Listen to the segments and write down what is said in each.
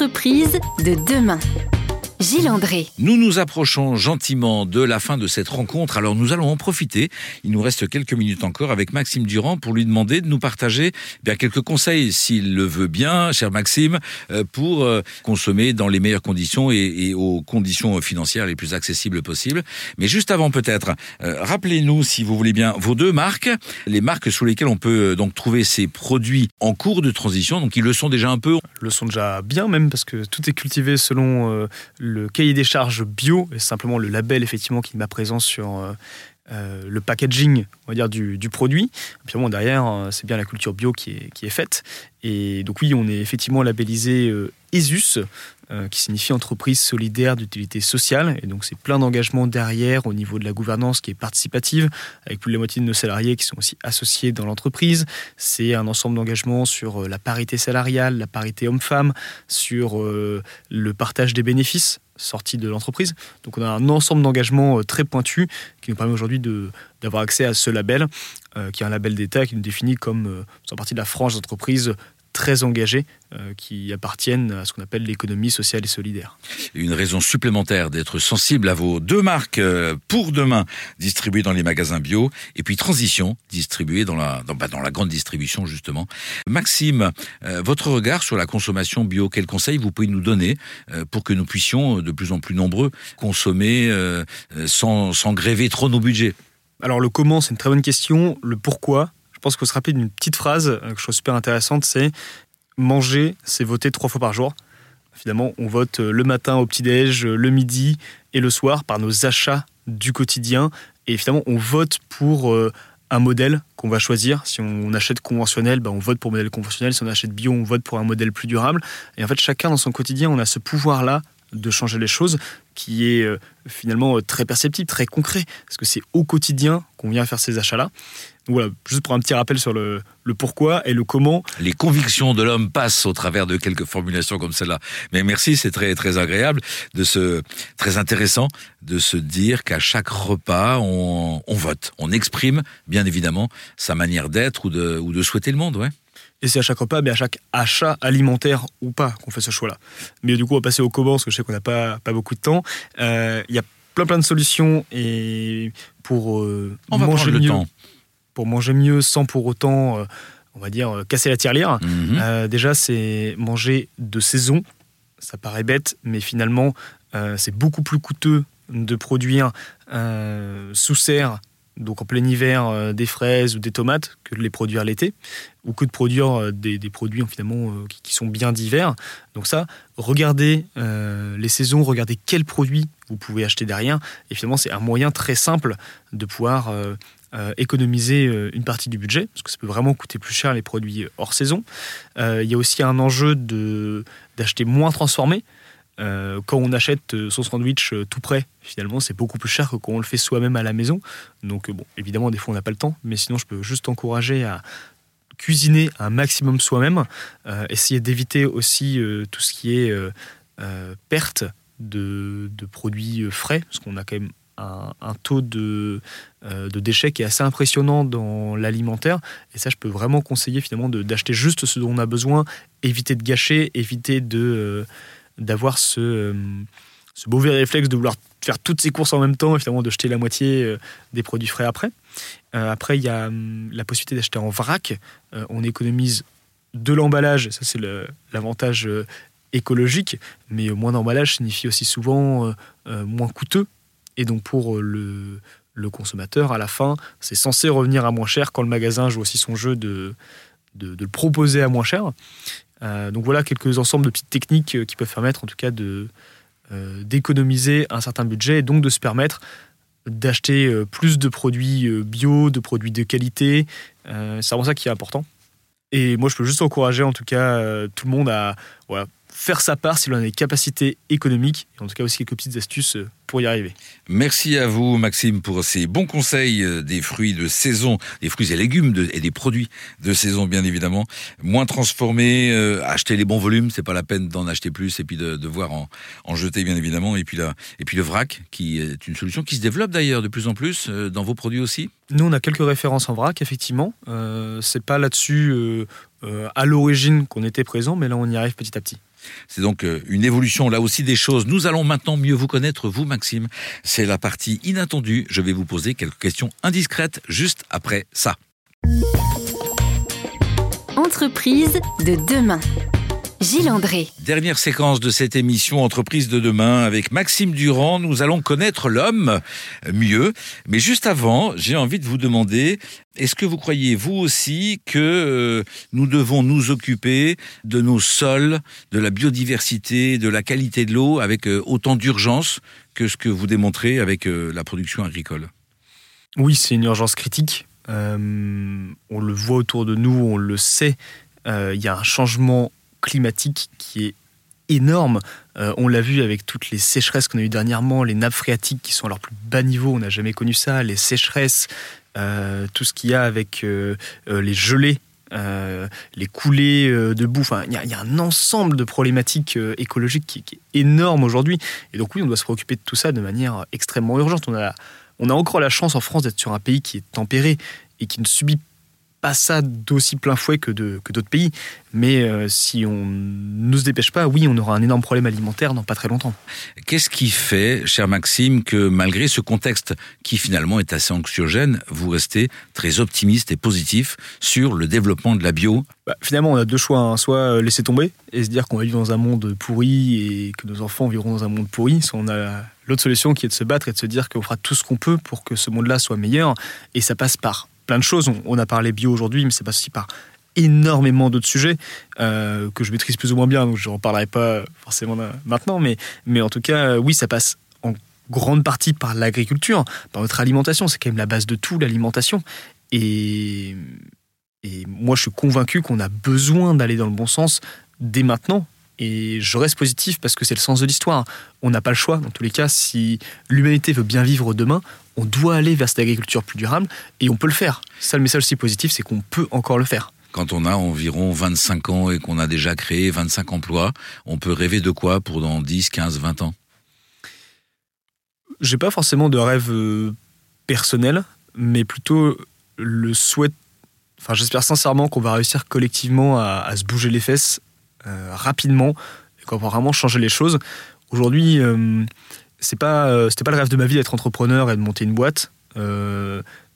L'entreprise de demain. Gilles André. Nous nous approchons gentiment de la fin de cette rencontre, alors nous allons en profiter. Il nous reste quelques minutes encore avec Maxime Durand pour lui demander de nous partager eh bien quelques conseils, s'il le veut bien, cher Maxime, euh, pour euh, consommer dans les meilleures conditions et, aux conditions financières les plus accessibles possibles. Mais juste avant peut-être, euh, rappelez-nous, si vous voulez bien, vos deux marques, les marques sous lesquelles on peut donc trouver ces produits en cours de transition. Donc ils le sont déjà un peu. Le sont déjà bien même parce que tout est cultivé selon le cahier des charges bio et simplement le label effectivement qui met présent sur euh, euh, le packaging on va dire du, produit. Puis bon, derrière, euh, c'est bien la culture bio qui est, qui est faite. Et donc oui, on est effectivement labellisé ESUS, qui signifie entreprise solidaire d'utilité sociale. Et donc c'est plein d'engagements derrière au niveau de la gouvernance qui est participative, avec plus de la moitié de nos salariés qui sont aussi associés dans l'entreprise. C'est un ensemble d'engagements sur la parité salariale, la parité homme-femme, sur le partage des bénéfices sortie de l'entreprise. Donc on a un ensemble d'engagements euh, très pointus qui nous permet aujourd'hui d'avoir accès à ce label, euh, qui est un label d'État qui nous définit comme euh, faisant partie de la frange d'entreprise très engagés euh, qui appartiennent à ce qu'on appelle l'économie sociale et solidaire. Une raison supplémentaire d'être sensible à vos deux marques euh, pour demain distribuées dans les magasins bio et puis Transition distribuée dans la, dans, bah, dans la grande distribution justement. Maxime, euh, votre regard sur la consommation bio, quels conseils vous pouvez nous donner pour que nous puissions de plus en plus nombreux consommer sans, sans gréver trop nos budgets? Alors le comment, c'est une très bonne question. Le pourquoi, je pense qu'il faut se rappeler d'une petite phrase euh, que je trouve super intéressante, c'est manger, c'est voter trois fois par jour. Finalement, on vote euh, le matin au petit-déj, euh, le midi et le soir par nos achats du quotidien. Et finalement, on vote pour un modèle qu'on va choisir. Si on achète conventionnel, ben on vote pour modèle conventionnel. Si on achète bio, on vote pour un modèle plus durable. Et en fait, chacun dans son quotidien, on a ce pouvoir-là de changer les choses qui est finalement très perceptible, très concret. Parce que c'est au quotidien qu'on vient faire ces achats-là voilà, juste pour un petit rappel sur le, pourquoi et le comment. Les convictions de l'homme passent au travers de quelques formulations comme celle-là. Mais merci, c'est très très agréable de se très intéressant de se dire qu'à chaque repas on, vote, on exprime bien évidemment sa manière d'être ou de ou de souhaiter le monde, ouais. Et c'est à chaque repas, mais à chaque achat alimentaire ou pas qu'on fait ce choix-là. Mais du coup, on va passer au comment, parce que je sais qu'on n'a pas, pas beaucoup de temps. Euh, il y a plein plein de solutions et pour euh, on manger le temps pour manger mieux sans pour autant, euh, on va dire, casser la tirelire. Mhm. Déjà, c'est manger de saison. Ça paraît bête, mais finalement, c'est beaucoup plus coûteux de produire sous serre donc en plein hiver des fraises ou des tomates que de les produire l'été ou que de produire des, produits finalement qui, sont bien d'hiver. Donc ça, regardez les saisons, regardez quels produits vous pouvez acheter derrière. Et finalement, c'est un moyen très simple de pouvoir euh, économiser euh, une partie du budget, parce que ça peut vraiment coûter plus cher les produits hors saison. Euh, il y a aussi un enjeu d'acheter moins transformé. Quand on achète son sandwich tout prêt, finalement, c'est beaucoup plus cher que quand on le fait soi-même à la maison. Donc, bon, évidemment, des fois, on n'a pas le temps, mais sinon, je peux juste encourager à cuisiner un maximum soi-même, essayer d'éviter aussi tout ce qui est perte de, produits frais, parce qu'on a quand même un, taux de, euh, de, déchets qui est assez impressionnant dans l'alimentaire. Et ça, je peux vraiment conseiller finalement d'acheter juste ce dont on a besoin, éviter de gâcher, éviter de euh, d'avoir ce, euh, ce réflexe de vouloir faire toutes ces courses en même temps et finalement de jeter la moitié des produits frais après. après, il y a hum, la possibilité d'acheter en vrac. on économise de l'emballage, ça c'est l'avantage écologique, mais moins d'emballage signifie aussi souvent moins coûteux et donc pour euh, le, le consommateur, à la fin, c'est censé revenir à moins cher quand le magasin joue aussi son jeu de, de, le proposer à moins cher. Euh, donc voilà quelques ensembles de petites techniques euh, qui peuvent permettre en tout cas de, d'économiser un certain budget et donc de se permettre d'acheter plus de produits bio, de produits de qualité. c'est vraiment ça qui est important. Et moi, je peux juste encourager en tout cas tout le monde à faire sa part si l'on a des capacités économiques, et en tout cas aussi quelques petites astuces euh, pour y arriver. Merci à vous Maxime pour ces bons conseils euh, des fruits de saison, des fruits et légumes et des produits de saison bien évidemment, moins transformés, euh, acheter les bons volumes, c'est pas la peine d'en acheter plus et puis de devoir en, en, jeter bien évidemment, et puis, là, et puis le vrac qui est une solution qui se développe d'ailleurs de plus en plus dans vos produits aussi Nous, on a quelques références en vrac, effectivement. Euh, c'est pas là-dessus euh, euh, à l'origine qu'on était présent, mais là, on y arrive petit à petit. C'est donc une évolution là aussi des choses. Nous allons maintenant mieux vous connaître, vous Maxime. C'est la partie inattendue. Je vais vous poser quelques questions indiscrètes juste après ça. Entreprise de demain. Gilles André. Dernière séquence de cette émission Entreprise de demain avec Maxime Durand. Nous allons connaître l'homme mieux. Mais juste avant, j'ai envie de vous demander, est-ce que vous croyez, vous aussi, que euh, nous devons nous occuper de nos sols, de la biodiversité, de la qualité de l'eau avec euh, autant d'urgence que ce que vous démontrez avec euh, la production agricole? Oui, c'est une urgence critique. on le voit autour de nous, on le sait. Il y a un changement climatique qui est énorme. Euh, on l'a vu avec toutes les sécheresses qu'on a eues dernièrement, les nappes phréatiques qui sont à leur plus bas niveau, on n'a jamais connu ça, les sécheresses, euh, tout ce qu'il y a avec euh, les gelées. les coulées de boue, il y, a un ensemble de problématiques écologiques qui, qui, est énorme aujourd'hui. Et donc oui, on doit se préoccuper de tout ça de manière extrêmement urgente. On a, on a encore la chance en France d'être sur un pays qui est tempéré et qui ne subit pas ça d'aussi plein fouet que, de, que d'autres pays. Mais euh, si on ne se dépêche pas, oui, on aura un énorme problème alimentaire dans pas très longtemps. Qu'est-ce qui fait, cher Maxime, que malgré ce contexte qui finalement est assez anxiogène, vous restez très optimiste et positif sur le développement de la bio? Bah, Finalement, on a deux choix. Hein. Soit euh, laisser tomber et se dire qu'on va vivre dans un monde pourri et que nos enfants vivront dans un monde pourri. Soit on a l'autre solution qui est de se battre et de se dire qu'on fera tout ce qu'on peut pour que ce monde-là soit meilleur. Et ça passe par plein de choses. On, a parlé bio aujourd'hui, mais c'est pas aussi par énormément d'autres sujets euh, que je maîtrise plus ou moins bien, donc je n'en parlerai pas forcément maintenant, mais, mais en tout cas, oui, ça passe en grande partie par l'agriculture, par notre alimentation, c'est quand même la base de tout, l'alimentation. Et, et moi, je suis convaincu qu'on a besoin d'aller dans le bon sens dès maintenant, et je reste positif parce que c'est le sens de l'histoire. On n'a pas le choix. Dans tous les cas, si l'humanité veut bien vivre demain, on doit aller vers cette agriculture plus durable et on peut le faire. Ça, le message aussi positif, c'est qu'on peut encore le faire. Quand on a environ 25 ans et qu'on a déjà créé 25 emplois, on peut rêver de quoi pour dans 10, 15, 20 ans? J'ai pas forcément de rêve euh, personnel, mais plutôt le souhait. Enfin, j'espère sincèrement qu'on va réussir collectivement à se bouger les fesses rapidement et qu'on va vraiment changer les choses. Aujourd'hui, euh, c'est pas euh, c'était pas le rêve de ma vie d'être entrepreneur et de monter une boîte.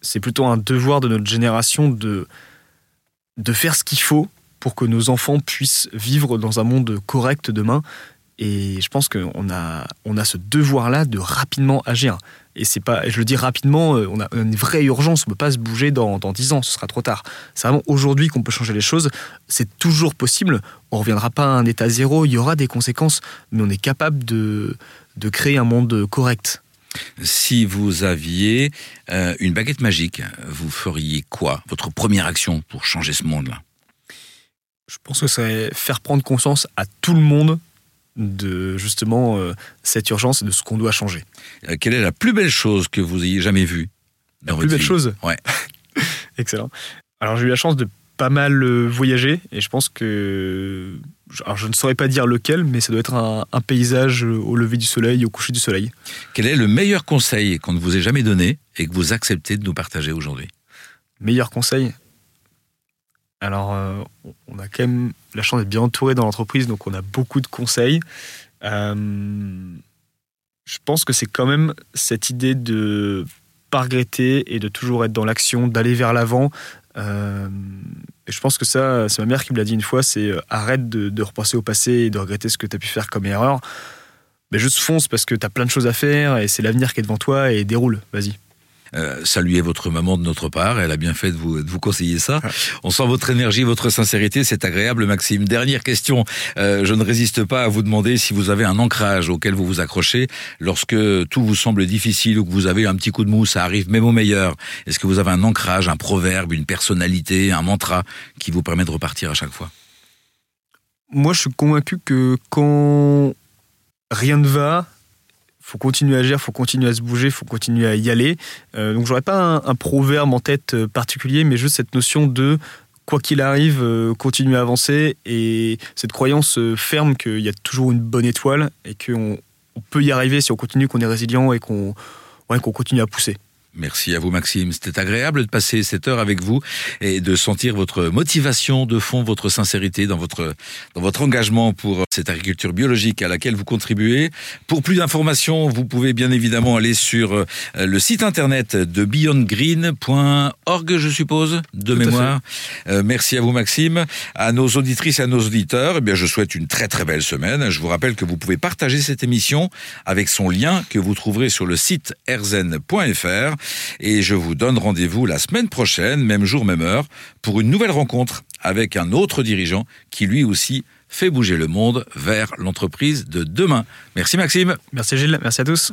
c'est plutôt un devoir de notre génération de de faire ce qu'il faut pour que nos enfants puissent vivre dans un monde correct demain. Et je pense qu'on a, on a ce devoir-là de rapidement agir. Et c'est pas, je le dis rapidement, euh, on a une vraie urgence, on ne peut pas se bouger dans, dans 10 ans, ce sera trop tard. C'est vraiment aujourd'hui qu'on peut changer les choses. C'est toujours possible. On ne reviendra pas à un état zéro, il y aura des conséquences, mais on est capable de, de créer un monde correct. Si vous aviez euh, une baguette magique, vous feriez quoi? Votre première action pour changer ce monde-là? Je pense que c'est faire prendre conscience à tout le monde de justement euh, cette urgence et de ce qu'on doit changer. Euh, quelle est la plus belle chose que vous ayez jamais vue La plus belle chose Ouais. Excellent. Alors j'ai eu la chance de pas mal euh, voyager et je pense que alors je ne saurais pas dire lequel, mais ça doit être un, un, paysage au lever du soleil, au coucher du soleil. Quel est le meilleur conseil qu'on ne vous ait jamais donné et que vous acceptez de nous partager aujourd'hui? Meilleur conseil? Alors, euh, on a quand même la chance d'être bien entouré dans l'entreprise, donc on a beaucoup de conseils. Euh, je pense que c'est quand même cette idée de pas regretter et de toujours être dans l'action, d'aller vers l'avant. Euh, et je pense que ça, c'est ma mère qui me l'a dit une fois, c'est arrête de, de, repasser au passé et de regretter ce que tu as pu faire comme erreur. Mais juste fonce parce que tu as plein de choses à faire et c'est l'avenir qui est devant toi et déroule, vas-y. Euh, saluez votre maman de notre part. Elle a bien fait de vous, conseiller ça. On sent votre énergie, votre sincérité. C'est agréable, Maxime. Dernière question. Euh, je ne résiste pas à vous demander si vous avez un ancrage auquel vous vous accrochez lorsque tout vous semble difficile ou que vous avez un petit coup de mou. Ça arrive même au meilleur. Est-ce que vous avez un ancrage, un proverbe, une personnalité, un mantra qui vous permet de repartir à chaque fois? Moi, je suis convaincu que quand rien ne va, faut continuer à agir, faut continuer à se bouger, faut continuer à y aller. Euh, donc j'aurais pas un, proverbe en tête euh, particulier, mais juste cette notion de quoi qu'il arrive, euh, continuer à avancer et cette croyance ferme qu'il y a toujours une bonne étoile et qu'on on peut y arriver si on continue, qu'on est résilient et qu'on continue à pousser. Merci à vous Maxime, c'était agréable de passer cette heure avec vous et de sentir votre motivation de fond, votre sincérité dans votre, dans votre engagement pour cette agriculture biologique à laquelle vous contribuez. Pour plus d'informations, vous pouvez bien évidemment aller sur euh, le site internet de beyondgreen.org, je suppose, de mémoire. Euh, merci à vous Maxime, à nos auditrices et à nos auditeurs. Eh bien, je souhaite une très très belle semaine. Je vous rappelle que vous pouvez partager cette émission avec son lien que vous trouverez sur le site erzen.fr et je vous donne rendez-vous la semaine prochaine, même jour, même heure, pour une nouvelle rencontre avec un autre dirigeant qui lui aussi fait bouger le monde vers l'entreprise de demain. Merci Maxime. Merci Gilles, merci à tous.